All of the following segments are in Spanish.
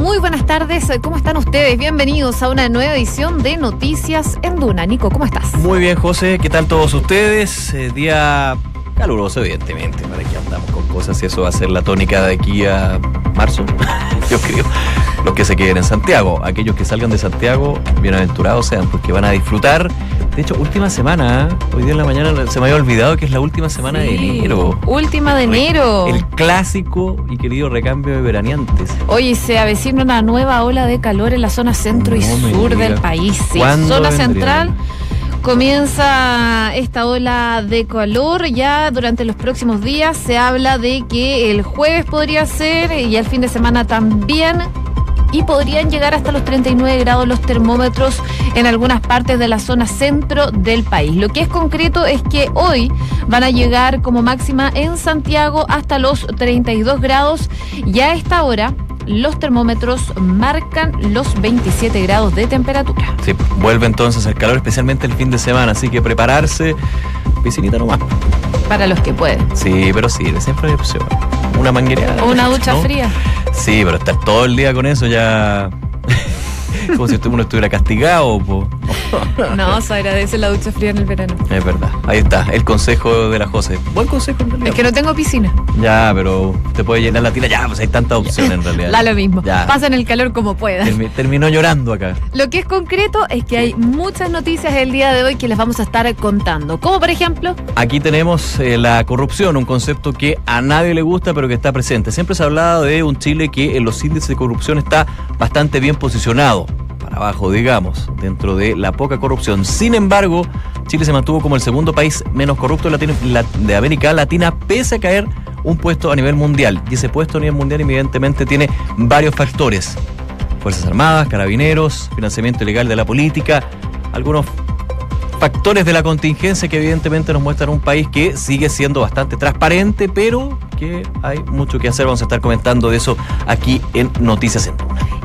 Muy buenas tardes. ¿Cómo están ustedes? Bienvenidos a una nueva edición de Noticias en Duna. Nico, ¿cómo estás? Muy bien, José. ¿Qué tal todos ustedes? Eh, día caluroso, evidentemente. Para que andamos con cosas eso va a ser la tónica de aquí a marzo. Yo creo. Los que se queden en Santiago. Aquellos que salgan de Santiago, bienaventurados sean, porque van a disfrutar. De hecho, última semana, ¿eh? hoy día en la mañana se me había olvidado que es la última semana de enero. Última de enero. El clásico y querido recambio de veraneantes. Oye, se avecina una nueva ola de calor en la zona centro y sur del país. Sí. Zona central comienza esta ola de calor. Ya durante los próximos días se habla de que el jueves podría ser y el fin de semana también y podrían llegar hasta los 39 grados los termómetros en algunas partes de la zona centro del país. Lo que es concreto es que hoy van a llegar como máxima en Santiago hasta los 32 grados y a esta hora los termómetros marcan los 27 grados de temperatura. Sí, vuelve entonces el calor, especialmente el fin de semana, así que prepararse, piscinita nomás. Para los que pueden. Sí, pero sí, siempre hay opción. Una manguereada. Una ducha fría. Sí, pero estar todo el día con eso ya como si uno estuviera castigado. Po. No, se agradece la ducha fría en el verano. Es verdad. Ahí está, el consejo de la José. Buen consejo en Es que no tengo piscina. Ya, pero te puede llenar la tina. Ya, pues hay tantas opciones en realidad. Da lo mismo. Ya. Pasen el calor como puedas. terminó llorando acá. Lo que es concreto es que hay muchas noticias el día de hoy que les vamos a estar contando. Como por ejemplo. Aquí tenemos eh, la corrupción, un concepto que a nadie le gusta, pero que está presente. Siempre se ha hablado de un Chile que en los índices de corrupción está bastante bien posicionado abajo, digamos, dentro de la poca corrupción. Sin embargo, Chile se mantuvo como el segundo país menos corrupto de, América Latina, pese a caer un puesto a nivel mundial. Y ese puesto a nivel mundial, evidentemente, tiene varios factores. Fuerzas Armadas, carabineros, financiamiento ilegal de la política, algunos factores de la contingencia que evidentemente nos muestran un país que sigue siendo bastante transparente, pero que hay mucho que hacer. Vamos a estar comentando de eso aquí en Noticias en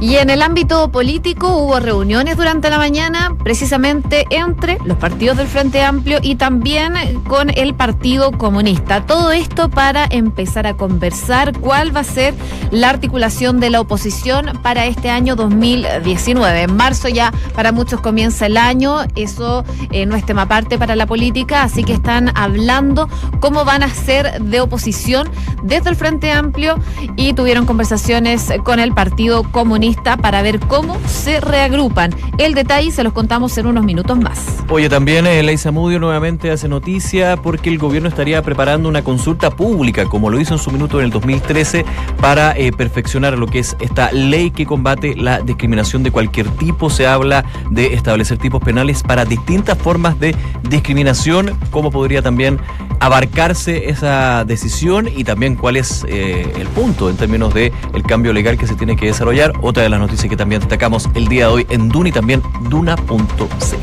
y en el ámbito político hubo reuniones durante la mañana, precisamente entre los partidos del Frente Amplio y también con el Partido Comunista. Todo esto para empezar a conversar cuál va a ser la articulación de la oposición para este año 2019. En marzo ya para muchos comienza el año, eso eh, no es tema aparte para la política, así que están hablando cómo van a ser de oposición desde el Frente Amplio y tuvieron conversaciones con el Partido Comunista para ver cómo se reagrupan. El detalle se los contamos en unos minutos más. Oye, también eh, Leisa nuevamente hace noticia porque el gobierno estaría preparando una consulta pública, como lo hizo en su minuto en el 2013, para eh, perfeccionar lo que es esta ley que combate la discriminación de cualquier tipo. Se habla de establecer tipos penales para distintas formas de discriminación, cómo podría también abarcarse esa decisión y también cuál es eh, el punto en términos de el cambio legal que se tiene que desarrollar otra de las noticias que también destacamos el día de hoy en Duna y también Duna.c.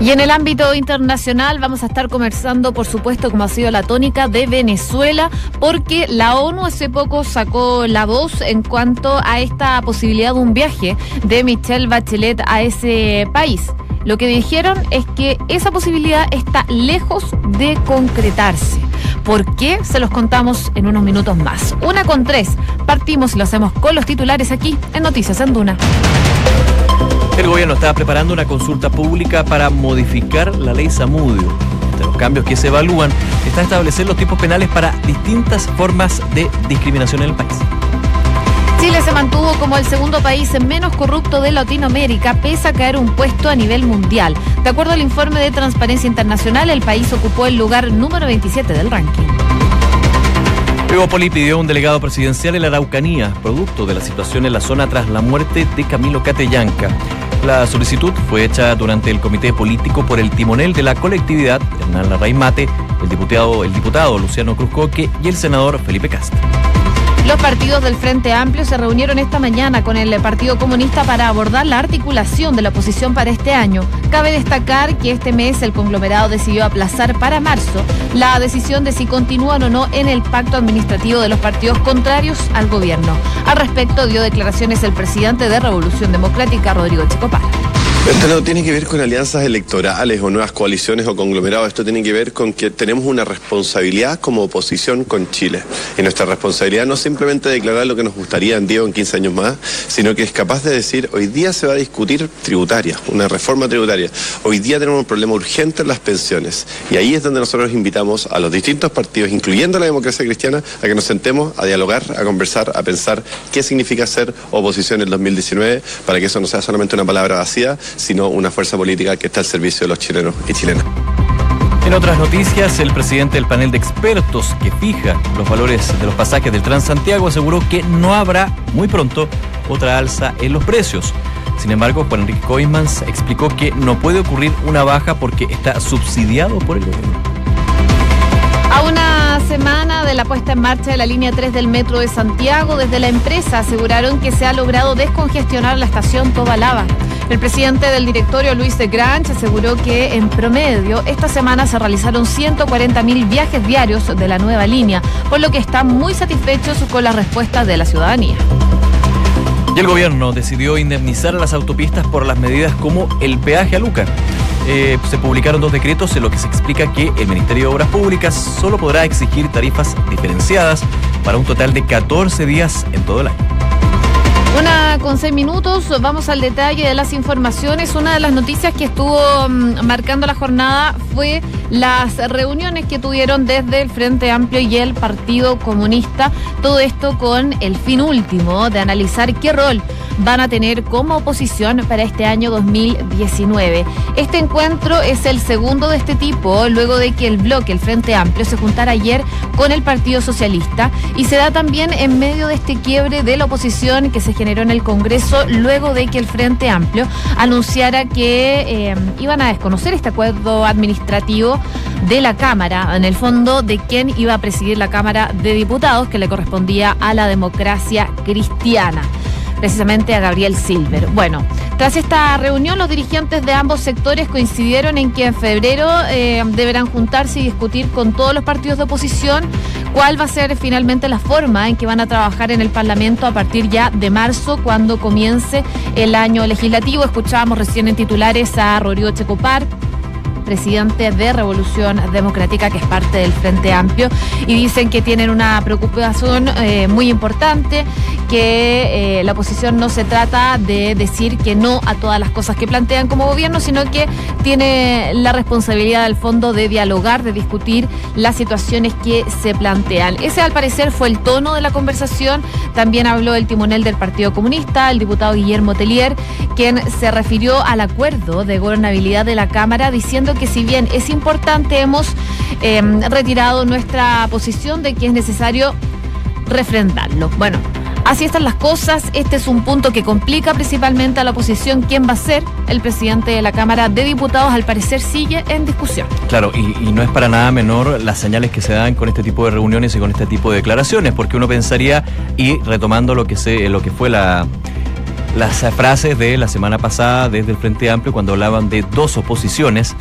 Y en el ámbito internacional vamos a estar conversando, por supuesto, como ha sido la tónica de Venezuela, porque la ONU hace poco sacó la voz en cuanto a esta posibilidad de un viaje de Michelle Bachelet a ese país. Lo que dijeron es que esa posibilidad está lejos de concretarse. ¿Por qué? Se los contamos en unos minutos más. Una con tres. Partimos y lo hacemos con los titulares aquí en Noticias en Duna. El gobierno está preparando una consulta pública para modificar la ley Samudio. Entre los cambios que se evalúan está establecer los tipos penales para distintas formas de discriminación en el país. Chile se mantuvo como el segundo país menos corrupto de Latinoamérica, pese a caer un puesto a nivel mundial. De acuerdo al informe de Transparencia Internacional, el país ocupó el lugar número 27 del ranking. Poli pidió un delegado presidencial en la Araucanía, producto de la situación en la zona tras la muerte de Camilo Catellanca. La solicitud fue hecha durante el comité político por el timonel de la colectividad, Hernán Larraín Mate, el diputado, el diputado Luciano Cruzcoque y el senador Felipe Castro. Los partidos del Frente Amplio se reunieron esta mañana con el Partido Comunista para abordar la articulación de la oposición para este año. Cabe destacar que este mes el conglomerado decidió aplazar para marzo la decisión de si continúan o no en el pacto administrativo de los partidos contrarios al gobierno. Al respecto dio declaraciones el presidente de Revolución Democrática, Rodrigo Checopar. Esto no tiene que ver con alianzas electorales o nuevas coaliciones o conglomerados, esto tiene que ver con que tenemos una responsabilidad como oposición con Chile. Y nuestra responsabilidad no es simplemente declarar lo que nos gustaría en 10 o en 15 años más, sino que es capaz de decir, hoy día se va a discutir tributaria, una reforma tributaria. Hoy día tenemos un problema urgente en las pensiones. Y ahí es donde nosotros invitamos a los distintos partidos, incluyendo la democracia cristiana, a que nos sentemos a dialogar, a conversar, a pensar qué significa ser oposición en 2019, para que eso no sea solamente una palabra vacía, sino una fuerza política que está al servicio de los chilenos y chilenas. En otras noticias, el presidente del panel de expertos que fija los valores de los pasajes del Transantiago aseguró que no habrá muy pronto otra alza en los precios. Sin embargo, Juan Enrique Coimans explicó que no puede ocurrir una baja porque está subsidiado por el gobierno. A una semana de la puesta en marcha de la línea 3 del metro de Santiago, desde la empresa aseguraron que se ha logrado descongestionar la estación Tobalaba. El presidente del directorio, Luis de Granch, aseguró que en promedio esta semana se realizaron 140 mil viajes diarios de la nueva línea, por lo que están muy satisfechos con las respuestas de la ciudadanía. Y el gobierno decidió indemnizar a las autopistas por las medidas como el peaje a Luca. Eh, se publicaron dos decretos en los que se explica que el Ministerio de Obras Públicas solo podrá exigir tarifas diferenciadas para un total de 14 días en todo el año. Una con seis minutos, vamos al detalle de las informaciones. Una de las noticias que estuvo mm, marcando la jornada fue las reuniones que tuvieron desde el Frente Amplio y el Partido Comunista. Todo esto con el fin último de analizar qué rol van a tener como oposición para este año 2019. Este encuentro es el segundo de este tipo, luego de que el bloque, el Frente Amplio, se juntara ayer con el Partido Socialista y se da también en medio de este quiebre de la oposición que se generó en el Congreso luego de que el Frente Amplio anunciara que eh, iban a desconocer este acuerdo administrativo de la Cámara, en el fondo de quién iba a presidir la Cámara de Diputados, que le correspondía a la democracia cristiana precisamente a Gabriel Silver. Bueno, tras esta reunión, los dirigentes de ambos sectores coincidieron en que en febrero eh, deberán juntarse y discutir con todos los partidos de oposición cuál va a ser finalmente la forma en que van a trabajar en el Parlamento a partir ya de marzo, cuando comience el año legislativo. Escuchábamos recién en titulares a Rodrigo Checopar presidente de Revolución Democrática, que es parte del Frente Amplio, y dicen que tienen una preocupación eh, muy importante, que eh, la oposición no se trata de decir que no a todas las cosas que plantean como gobierno, sino que tiene la responsabilidad del fondo de dialogar, de discutir las situaciones que se plantean. Ese al parecer fue el tono de la conversación. También habló el timonel del Partido Comunista, el diputado Guillermo Telier, quien se refirió al acuerdo de gobernabilidad de la Cámara, diciendo que si bien es importante, hemos em, retirado nuestra posición de que es necesario refrendarlo. Bueno, Así están las cosas. Este es un punto que complica principalmente a la oposición. ¿Quién va a ser el presidente de la Cámara de Diputados? Al parecer sigue en discusión. Claro, y, no es para nada menor las señales que se dan con este tipo de reuniones y con este tipo de declaraciones, porque uno pensaría, y retomando lo que, se, lo que fue la las frases de la semana pasada desde el Frente Amplio cuando hablaban de dos oposiciones,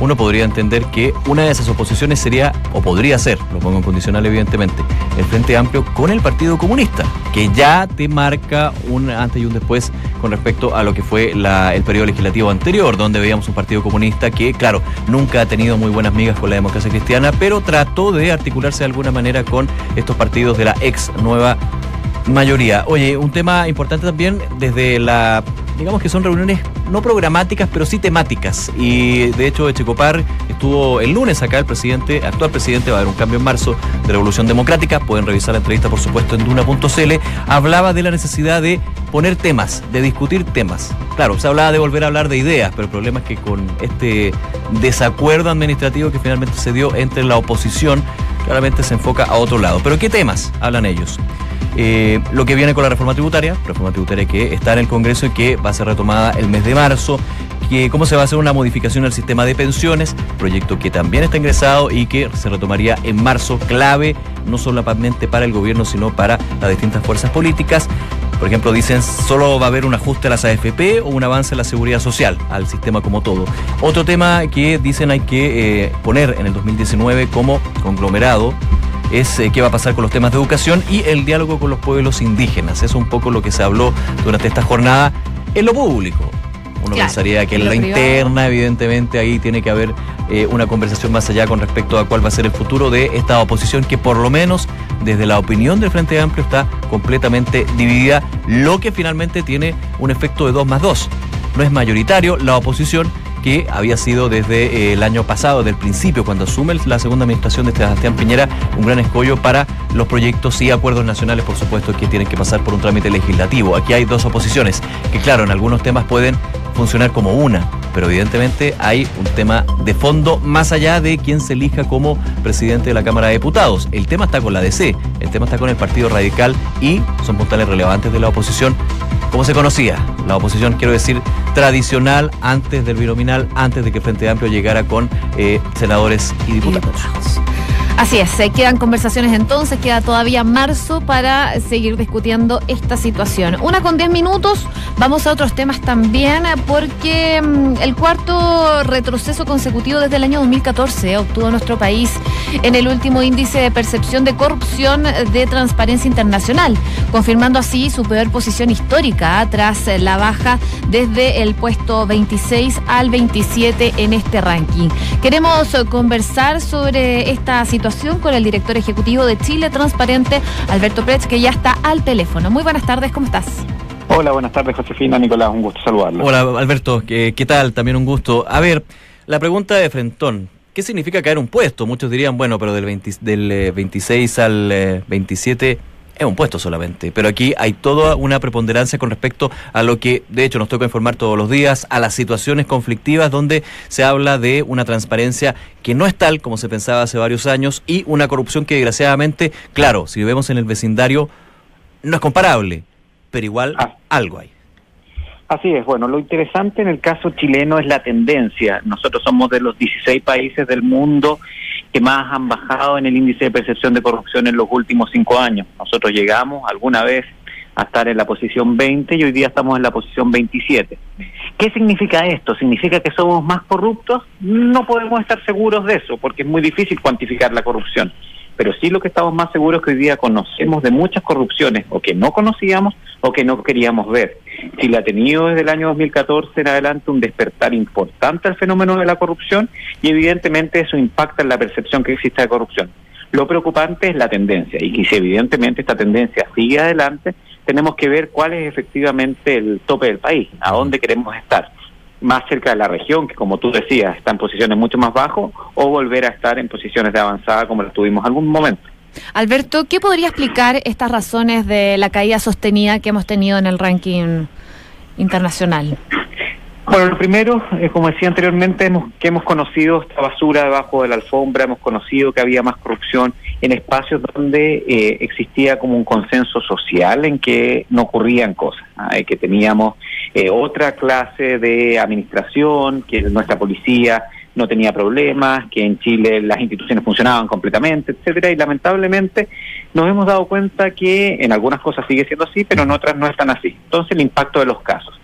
uno podría entender que una de esas oposiciones sería, o podría ser, lo pongo en condicional evidentemente, el Frente Amplio con el Partido Comunista, que ya te marca un antes y un después con respecto a lo que fue el periodo legislativo anterior, donde veíamos un Partido Comunista que, claro, nunca ha tenido muy buenas migas con la democracia cristiana, pero trató de articularse de alguna manera con estos partidos de la ex nueva mayoría. Oye, un tema importante también desde la digamos que son reuniones no programáticas, pero sí temáticas. Y de hecho, Echecopar estuvo el lunes acá, el presidente, actual presidente, va a haber un cambio en marzo de Revolución Democrática. Pueden revisar la entrevista, por supuesto, en duna.cl. Hablaba de la necesidad de poner temas, de discutir temas. Claro, se hablaba de volver a hablar de ideas, pero el problema es que con este desacuerdo administrativo que finalmente se dio entre la oposición, claramente se enfoca a otro lado. Pero ¿qué temas hablan ellos? Eh, lo que viene con la reforma tributaria, reforma tributaria que está en el Congreso y que va a ser retomada el mes de marzo, que cómo se va a hacer una modificación al sistema de pensiones, proyecto que también está ingresado y que se retomaría en marzo, clave no solamente para el gobierno, sino para las distintas fuerzas políticas. Por ejemplo, dicen solo va a haber un ajuste a las AFP o un avance en la seguridad social, al sistema como todo. Otro tema que dicen hay que eh, poner en el 2019 como conglomerado es eh, qué va a pasar con los temas de educación y el diálogo con los pueblos indígenas. Es un poco lo que se habló durante esta jornada en lo público. Uno pensaría que en la interna, evidentemente, ahí tiene que haber eh, una conversación más allá con respecto a cuál va a ser el futuro de esta oposición que por lo menos desde la opinión del Frente Amplio está completamente dividida, lo que finalmente tiene un efecto de 2 más 2. No es mayoritario la oposición que había sido desde eh, el año pasado, desde el principio, cuando asume la segunda administración de Sebastián Piñera, un gran escollo para los proyectos y acuerdos nacionales, por supuesto, que tienen que pasar por un trámite legislativo. Aquí hay dos oposiciones, que claro, en algunos temas pueden funcionar como una, pero evidentemente hay un tema de fondo más allá de quién se elija como presidente de la Cámara de Diputados. El tema está con la DC, el tema está con el Partido Radical y son puntales relevantes de la oposición como se conocía, la oposición, quiero decir, tradicional antes del binominal, antes de que Frente Amplio llegara con eh, senadores y diputados. Así es, se quedan conversaciones entonces, queda todavía marzo para seguir discutiendo esta situación. Una con diez minutos, vamos a otros temas también, porque mm, el cuarto retroceso consecutivo desde el año 2014 obtuvo nuestro país en el último índice de percepción de corrupción de Transparencia Internacional, confirmando así su peor posición histórica tras la baja desde el puesto 26 al 27 en este ranking. Queremos conversar sobre esta situación con el director ejecutivo de Chile Transparente, Alberto Pretz, que ya está al teléfono. Muy buenas tardes, ¿cómo estás? Hola, buenas tardes, Josefina, Nicolás, un gusto saludarlo. Hola, Alberto, ¿qué, tal? También un gusto. A ver, la pregunta de Frentón. ¿Qué significa caer un puesto? Muchos dirían, bueno, pero del, del 26 eh, al 27 eh, es un puesto solamente, pero aquí hay toda una preponderancia con respecto a lo que de hecho nos toca informar todos los días, a las situaciones conflictivas donde se habla de una transparencia que no es tal como se pensaba hace varios años y una corrupción que desgraciadamente, claro, si vemos en el vecindario, no es comparable, pero igual ah. algo hay. Así es, bueno, lo interesante en el caso chileno es la tendencia. Nosotros somos de los 16 países del mundo que más han bajado en el índice de percepción de corrupción en los últimos cinco años. Nosotros llegamos alguna vez a estar en la posición 20 y hoy día estamos en la posición 27. ¿Qué significa esto? ¿Significa que somos más corruptos? No podemos estar seguros de eso porque es muy difícil cuantificar la corrupción pero sí lo que estamos más seguros es que hoy día conocemos de muchas corrupciones o que no conocíamos o que no queríamos ver. Chile ha tenido desde el año 2014 en adelante un despertar importante al fenómeno de la corrupción y evidentemente eso impacta en la percepción que existe de corrupción. Lo preocupante es la tendencia y si evidentemente esta tendencia sigue adelante, tenemos que ver cuál es efectivamente el tope del país, a dónde queremos estar más cerca de la región, que como tú decías, está en posiciones mucho más bajas, o volver a estar en posiciones de avanzada como las tuvimos algún momento. Alberto, ¿qué podría explicar estas razones de la caída sostenida que hemos tenido en el ranking internacional? Bueno, lo primero, eh, como decía anteriormente, hemos, que hemos conocido esta basura debajo de la alfombra, hemos conocido que había más corrupción en espacios donde eh, existía como un consenso social en que no ocurrían cosas, ¿ah? que teníamos eh, otra clase de administración, que nuestra policía no tenía problemas, que en Chile las instituciones funcionaban completamente, etcétera, y lamentablemente nos hemos dado cuenta que en algunas cosas sigue siendo así, pero en otras no están así. Entonces el impacto de los casos.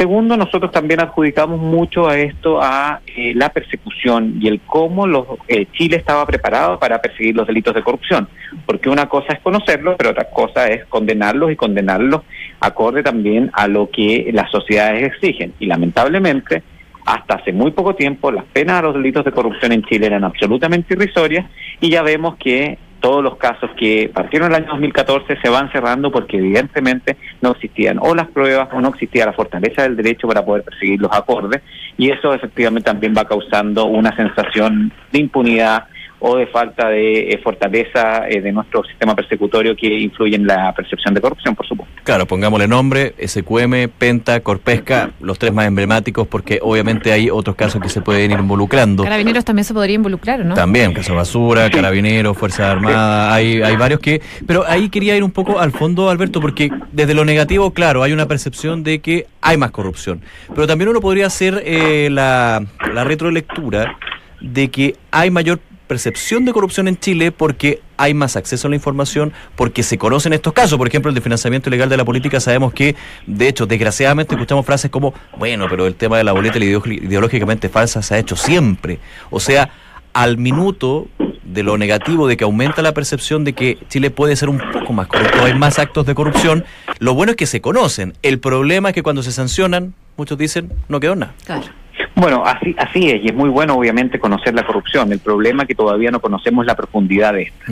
Segundo, nosotros también adjudicamos mucho a esto a eh, la persecución y el cómo los, eh, Chile estaba preparado para perseguir los delitos de corrupción. Porque una cosa es conocerlos, pero otra cosa es condenarlos y condenarlos acorde también a lo que las sociedades exigen. Y lamentablemente, hasta hace muy poco tiempo, las penas a los delitos de corrupción en Chile eran absolutamente irrisorias y ya vemos que todos los casos que partieron en el año 2014 se van cerrando porque evidentemente no existían o las pruebas o no existía la fortaleza del derecho para poder perseguir los acordes y eso efectivamente también va causando una sensación de impunidad o de falta de eh, fortaleza eh, de nuestro sistema persecutorio que influye en la percepción de corrupción, por supuesto. Claro, pongámosle nombre, SQM, Penta, Corpesca, los tres más emblemáticos, porque obviamente hay otros casos que se pueden ir involucrando. Carabineros también se podría involucrar, ¿no? También, caso basura, Carabineros, Fuerzas Armadas, hay, hay varios que... Pero ahí quería ir un poco al fondo, Alberto, porque desde lo negativo, claro, hay una percepción de que hay más corrupción, pero también uno podría hacer eh, la, la retrolectura de que hay mayor percepción de corrupción en Chile porque hay más acceso a la información, porque se conocen estos casos. Por ejemplo, el de financiamiento ilegal de la política, sabemos que, de hecho, desgraciadamente escuchamos frases como, bueno, pero el tema de la boleta ideológicamente falsa se ha hecho siempre. O sea, al minuto de lo negativo, de que aumenta la percepción de que Chile puede ser un poco más corrupto, hay más actos de corrupción, lo bueno es que se conocen. El problema es que cuando se sancionan, muchos dicen, no quedó nada. Claro. Bueno, así, así es, y es muy bueno obviamente conocer la corrupción. El problema es que todavía no conocemos la profundidad de esta.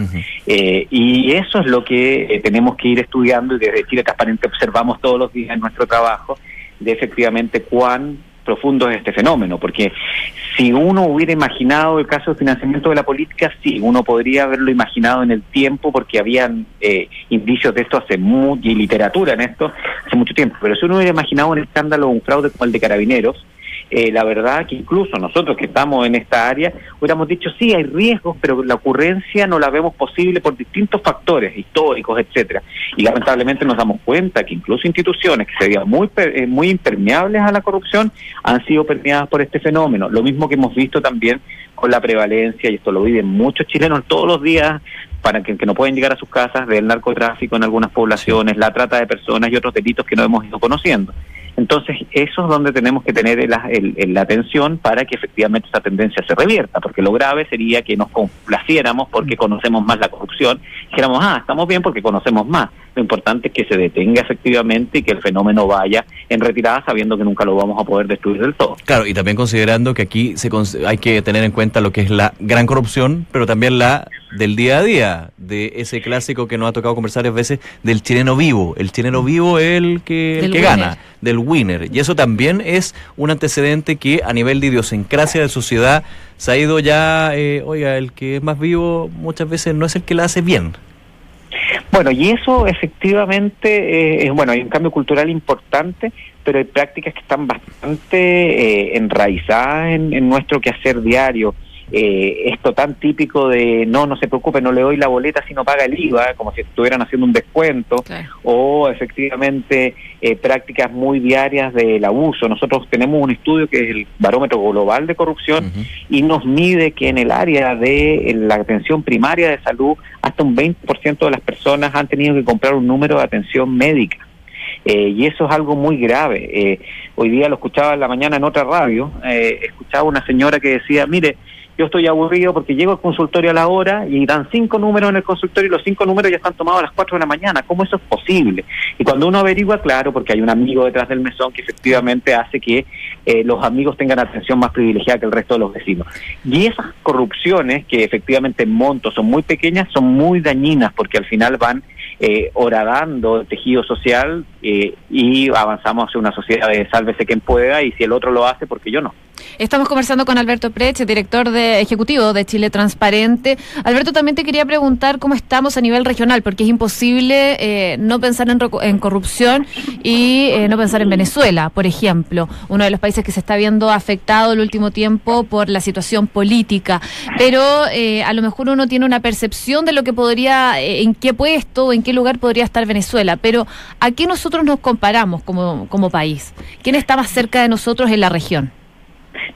Eh, y eso es lo que eh, tenemos que ir estudiando y desde Chile Transparente observamos todos los días en nuestro trabajo de efectivamente cuán profundo es este fenómeno, porque si uno hubiera imaginado el caso de financiamiento de la política, sí, uno podría haberlo imaginado en el tiempo porque habían eh, indicios de esto hace mucho, y literatura en esto hace mucho tiempo, pero si uno hubiera imaginado un escándalo, un fraude como el de carabineros, eh, la verdad que incluso nosotros que estamos en esta área hubiéramos dicho sí hay riesgos pero la ocurrencia no la vemos posible por distintos factores históricos etcétera y lamentablemente nos damos cuenta que incluso instituciones que serían muy eh, muy impermeables a la corrupción han sido permeadas por este fenómeno lo mismo que hemos visto también con la prevalencia y esto lo viven muchos chilenos todos los días para que, que, no pueden llegar a sus casas del narcotráfico en algunas poblaciones, la trata de personas y otros delitos que no hemos ido conociendo. Entonces, eso es donde tenemos que tener la, la atención para que efectivamente esa tendencia se revierta, porque lo grave sería que nos complaciéramos porque conocemos más la corrupción, dijéramos, ah, estamos bien porque conocemos más. Lo importante es que se detenga efectivamente y que el fenómeno vaya en retirada sabiendo que nunca lo vamos a poder destruir del todo. Claro, y también considerando que aquí se hay que tener en cuenta lo que es la gran corrupción, pero también la del día a día, de ese clásico que nos ha tocado conversar varias veces del chileno vivo. El chileno vivo es el que, el que gana, del winner. Y eso también es un antecedente que a nivel de idiosincrasia de sociedad se ha ido ya, eh, oiga, el que es más vivo muchas veces no es el que la hace bien. Bueno, y eso efectivamente, eh, bueno, hay un cambio cultural importante, pero hay prácticas que están bastante eh, enraizadas en, en nuestro quehacer diario eh, esto tan típico de no, no se preocupe, no le doy la boleta si no paga el IVA, como si estuvieran haciendo un descuento, o efectivamente eh, prácticas muy diarias del abuso. Nosotros tenemos un estudio que es el barómetro global de corrupción y nos mide que en el área de la atención primaria de salud, hasta un 20% de las personas han tenido que comprar un número de atención médica. Eh, y eso es algo muy grave. Eh, hoy día lo escuchaba en la mañana en otra radio, eh, escuchaba una señora que decía, mire, yo estoy aburrido porque llego al consultorio a la hora y dan cinco números en el consultorio y los cinco números ya están tomados a las cuatro de la mañana. ¿Cómo eso es posible? Y cuando uno averigua, claro, porque hay un amigo detrás del mesón que efectivamente hace que eh, los amigos tengan atención más privilegiada que el resto de los vecinos. Y esas corrupciones, que efectivamente en montos son muy pequeñas, son muy dañinas porque al final van eh, horadando el tejido social eh, y avanzamos hacia una sociedad de sálvese quien pueda y si el otro lo hace, porque yo no. Estamos conversando con Alberto Prech, director de, ejecutivo de Chile Transparente. Alberto, también te quería preguntar cómo estamos a nivel regional, porque es imposible eh, no pensar en, corrupción y eh, no pensar en Venezuela, por ejemplo, uno de los países que se está viendo afectado el último tiempo por la situación política. Pero eh, a lo mejor uno tiene una percepción de lo que podría, en qué puesto o en qué lugar podría estar Venezuela. Pero ¿a qué nosotros nos comparamos como, como país? ¿Quién está más cerca de nosotros en la región?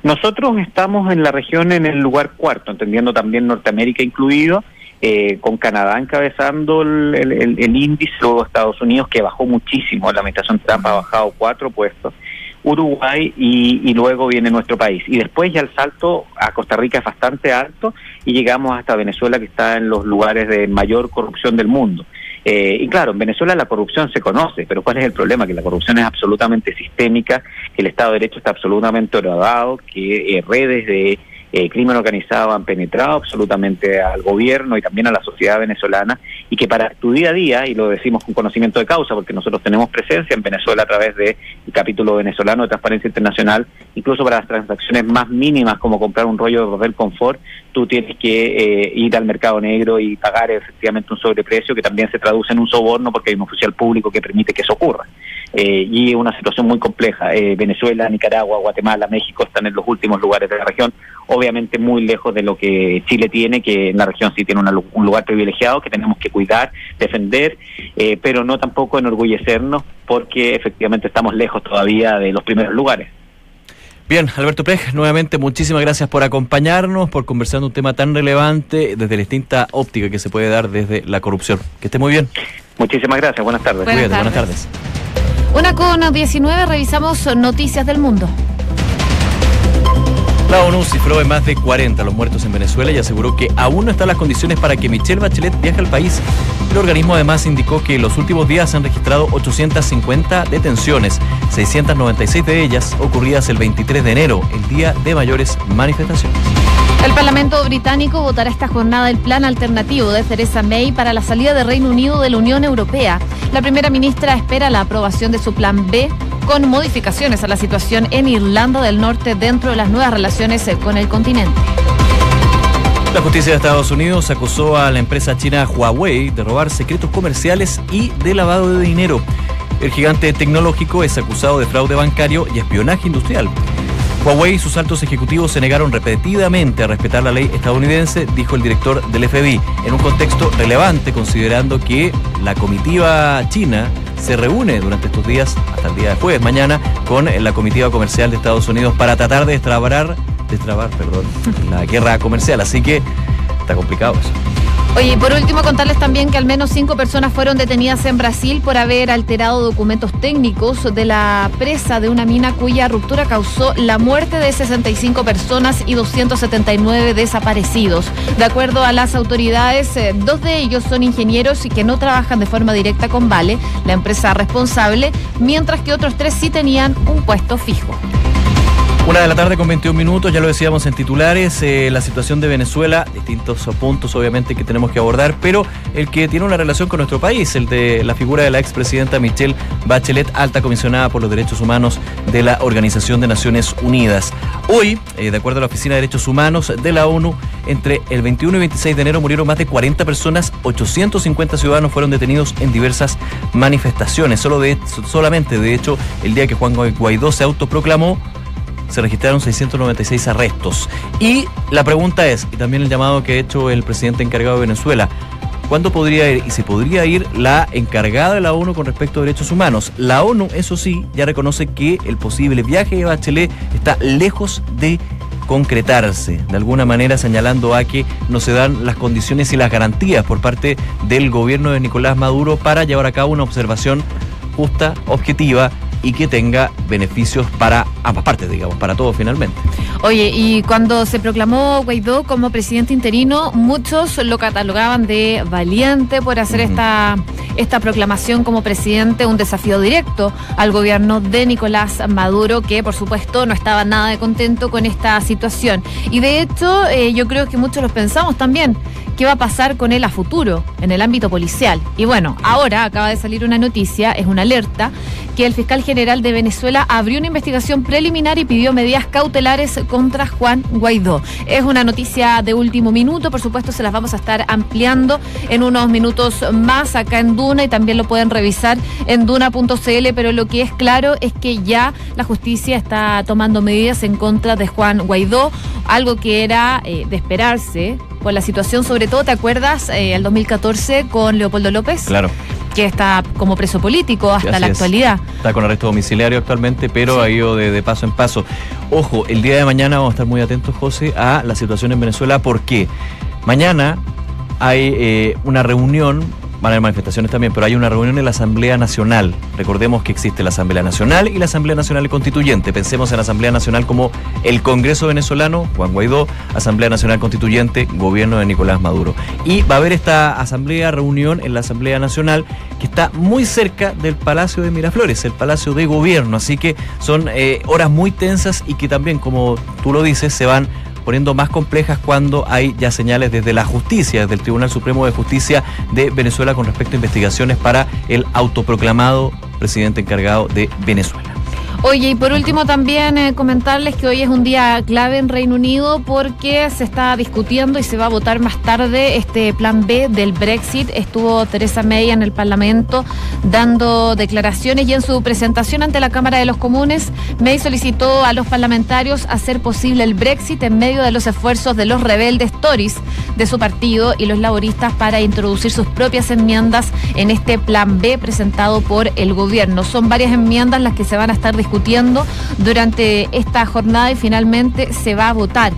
Nosotros estamos en la región en el lugar cuarto, entendiendo también Norteamérica incluido, eh, con Canadá encabezando el, índice, luego Estados Unidos que bajó muchísimo, la administración Trump ha bajado cuatro puestos, Uruguay y, y, luego viene nuestro país. Y después ya el salto a Costa Rica es bastante alto y llegamos hasta Venezuela que está en los lugares de mayor corrupción del mundo. Eh, y claro, en Venezuela la corrupción se conoce, pero ¿cuál es el problema? Que la corrupción es absolutamente sistémica, que el Estado de Derecho está absolutamente horadado, que eh, redes de eh, crimen organizado han penetrado absolutamente al gobierno y también a la sociedad venezolana y que para tu día a día, y lo decimos con conocimiento de causa porque nosotros tenemos presencia en Venezuela a través del capítulo venezolano de Transparencia Internacional, incluso para las transacciones más mínimas como comprar un rollo de papel confort, tú tienes que eh, ir al mercado negro y pagar efectivamente un sobreprecio que también se traduce en un soborno porque hay un oficial público que permite que eso ocurra. Eh, y una situación muy compleja. Eh, Venezuela, Nicaragua, Guatemala, México están en los últimos lugares de la región, obviamente muy lejos de lo que Chile tiene, que en la región sí tiene un lugar privilegiado que tenemos que cuidar, defender, eh, pero no tampoco enorgullecernos porque efectivamente estamos lejos todavía de los primeros lugares. Bien, Alberto Prej, nuevamente muchísimas gracias por acompañarnos, por conversar un tema tan relevante desde la distinta óptica que se puede dar desde la corrupción. Que esté muy bien. Muchísimas gracias, buenas tardes. Buenas Buenas tardes. Una con 19, revisamos noticias del mundo. La ONU cifró en más de 40 los muertos en Venezuela y aseguró que aún no están las condiciones para que Michelle Bachelet viaje al país. El organismo además indicó que en los últimos días se han registrado 850 detenciones, 696 de ellas ocurridas el 23 de enero, el día de mayores manifestaciones. El Parlamento británico votará esta jornada el plan alternativo de Theresa May para la salida del Reino Unido de la Unión Europea. La primera ministra espera la aprobación de su plan B con modificaciones a la situación en Irlanda del Norte dentro de las nuevas relaciones eh, con el continente. La justicia de Estados Unidos acusó a la empresa china Huawei de robar secretos comerciales y de lavado de dinero. El gigante tecnológico es acusado de fraude bancario y espionaje industrial. Huawei y sus altos ejecutivos se negaron repetidamente a respetar la ley estadounidense, dijo el director del FBI, en un contexto relevante considerando que la comitiva china se reúne durante estos días, hasta el día de jueves, mañana, con la comitiva comercial de Estados Unidos para tratar de destrabar, destrabar perdón, la guerra comercial. Así que está complicado eso. Oye, por último contarles también que al menos cinco personas fueron detenidas en Brasil por haber alterado documentos técnicos de la presa de una mina cuya ruptura causó la muerte de 65 personas y 279 desaparecidos. De acuerdo a las autoridades, eh, dos de ellos son ingenieros y que no trabajan de forma directa con Vale, la empresa responsable, mientras que otros tres sí tenían un puesto fijo. Una de la tarde con 21 minutos, ya lo decíamos en titulares, eh, la situación de Venezuela, distintos puntos obviamente que tenemos que abordar, pero el que tiene una relación con nuestro país, el de la figura de la expresidenta Michelle Bachelet, alta comisionada por los derechos humanos de la Organización de Naciones Unidas. Hoy, eh, de acuerdo a la Oficina de Derechos Humanos de la ONU, entre el 21 y 26 de enero murieron más de 40 personas, 850 ciudadanos fueron detenidos en diversas manifestaciones. Solo de, solamente, de hecho, el día que Juan Guaidó se autoproclamó, se registraron 696 arrestos. Y la pregunta es, y también el llamado que ha hecho el presidente encargado de Venezuela, ¿cuándo podría ir y se podría ir la encargada de la ONU con respecto a derechos humanos? La ONU, eso sí, ya reconoce que el posible viaje de Bachelet está lejos de concretarse, de alguna manera señalando a que no se dan las condiciones y las garantías por parte del gobierno de Nicolás Maduro para llevar a cabo una observación justa, objetiva y que tenga beneficios para ambas partes, digamos, para todos finalmente. Oye, y cuando se proclamó Guaidó como presidente interino, muchos lo catalogaban de valiente por hacer esta, esta proclamación como presidente, un desafío directo al gobierno de Nicolás Maduro, que por supuesto no estaba nada de contento con esta situación. Y de hecho, eh, yo creo que muchos lo pensamos también qué va a pasar con él a futuro en el ámbito policial. Y bueno, ahora acaba de salir una noticia, es una alerta, que el fiscal general de Venezuela abrió una investigación preliminar y pidió medidas cautelares contra Juan Guaidó. Es una noticia de último minuto, por supuesto se las vamos a estar ampliando en unos minutos más acá en Duna y también lo pueden revisar en duna.cl, pero lo que es claro es que ya la justicia está tomando medidas en contra de Juan Guaidó, algo que era eh, de esperarse por la situación, sobre todo, ¿te acuerdas? Eh, el 2014 con Leopoldo López. Claro. Que está como preso político hasta la actualidad. Está con arresto domiciliario actualmente, pero ha ido de, paso en paso. Ojo, el día de mañana vamos a estar muy atentos, José, a la situación en Venezuela, porque mañana hay eh, una reunión van a haber manifestaciones también, pero hay una reunión en la Asamblea Nacional. Recordemos que existe la Asamblea Nacional y la Asamblea Nacional Constituyente. Pensemos en la Asamblea Nacional como el Congreso venezolano, Juan Guaidó, Asamblea Nacional Constituyente, gobierno de Nicolás Maduro. Y va a haber esta asamblea, reunión en la Asamblea Nacional que está muy cerca del Palacio de Miraflores, el Palacio de Gobierno. Así que son eh, horas muy tensas y que también, como tú lo dices, se van poniendo más complejas cuando hay ya señales desde la justicia, desde el Tribunal Supremo de Justicia de Venezuela con respecto a investigaciones para el autoproclamado presidente encargado de Venezuela. Oye, y por último también eh, comentarles que hoy es un día clave en Reino Unido porque se está discutiendo y se va a votar más tarde este plan B del Brexit. Estuvo Teresa May en el Parlamento dando declaraciones y en su presentación ante la Cámara de los Comunes, May solicitó a los parlamentarios hacer posible el Brexit en medio de los esfuerzos de los rebeldes Tories de su partido y los laboristas para introducir sus propias enmiendas en este plan B presentado por el gobierno. Son varias enmiendas las que se van a estar discutiendo discutiendo durante esta jornada y finalmente se va a votar.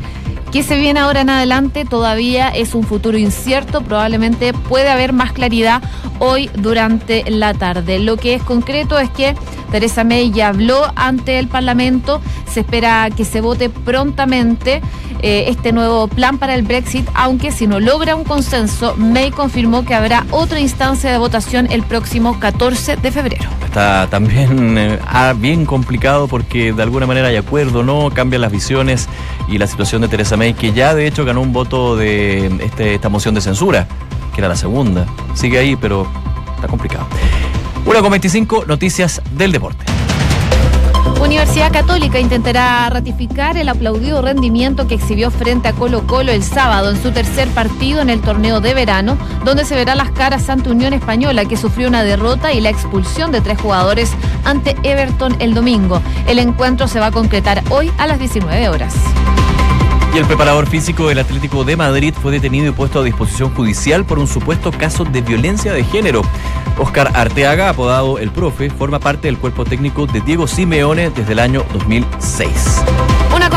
¿Qué se viene ahora en adelante? Todavía es un futuro incierto, probablemente puede haber más claridad hoy durante la tarde. Lo que es concreto es que Teresa May ya habló ante el Parlamento, se espera que se vote prontamente eh, este nuevo plan para el Brexit, aunque si no logra un consenso, May confirmó que habrá otra instancia de votación el próximo 14 de febrero. Está también eh, ah, bien complicado porque de alguna manera hay acuerdo, ¿no? Cambian las visiones y la situación de Teresa May, que ya de hecho ganó un voto de este, esta moción de censura, que era la segunda. Sigue ahí, pero está complicado. Una con 25, noticias del deporte. Universidad Católica intentará ratificar el aplaudido rendimiento que exhibió frente a Colo Colo el sábado en su tercer partido en el torneo de verano, donde se verá las caras ante Unión Española, que sufrió una derrota y la expulsión de tres jugadores ante Everton el domingo. El encuentro se va a concretar hoy a las 19 horas. Y el preparador físico del Atlético de Madrid fue detenido y puesto a disposición judicial por un supuesto caso de violencia de género. Oscar Arteaga, apodado El Profe, forma parte del cuerpo técnico de Diego Simeone desde el año 2006. Una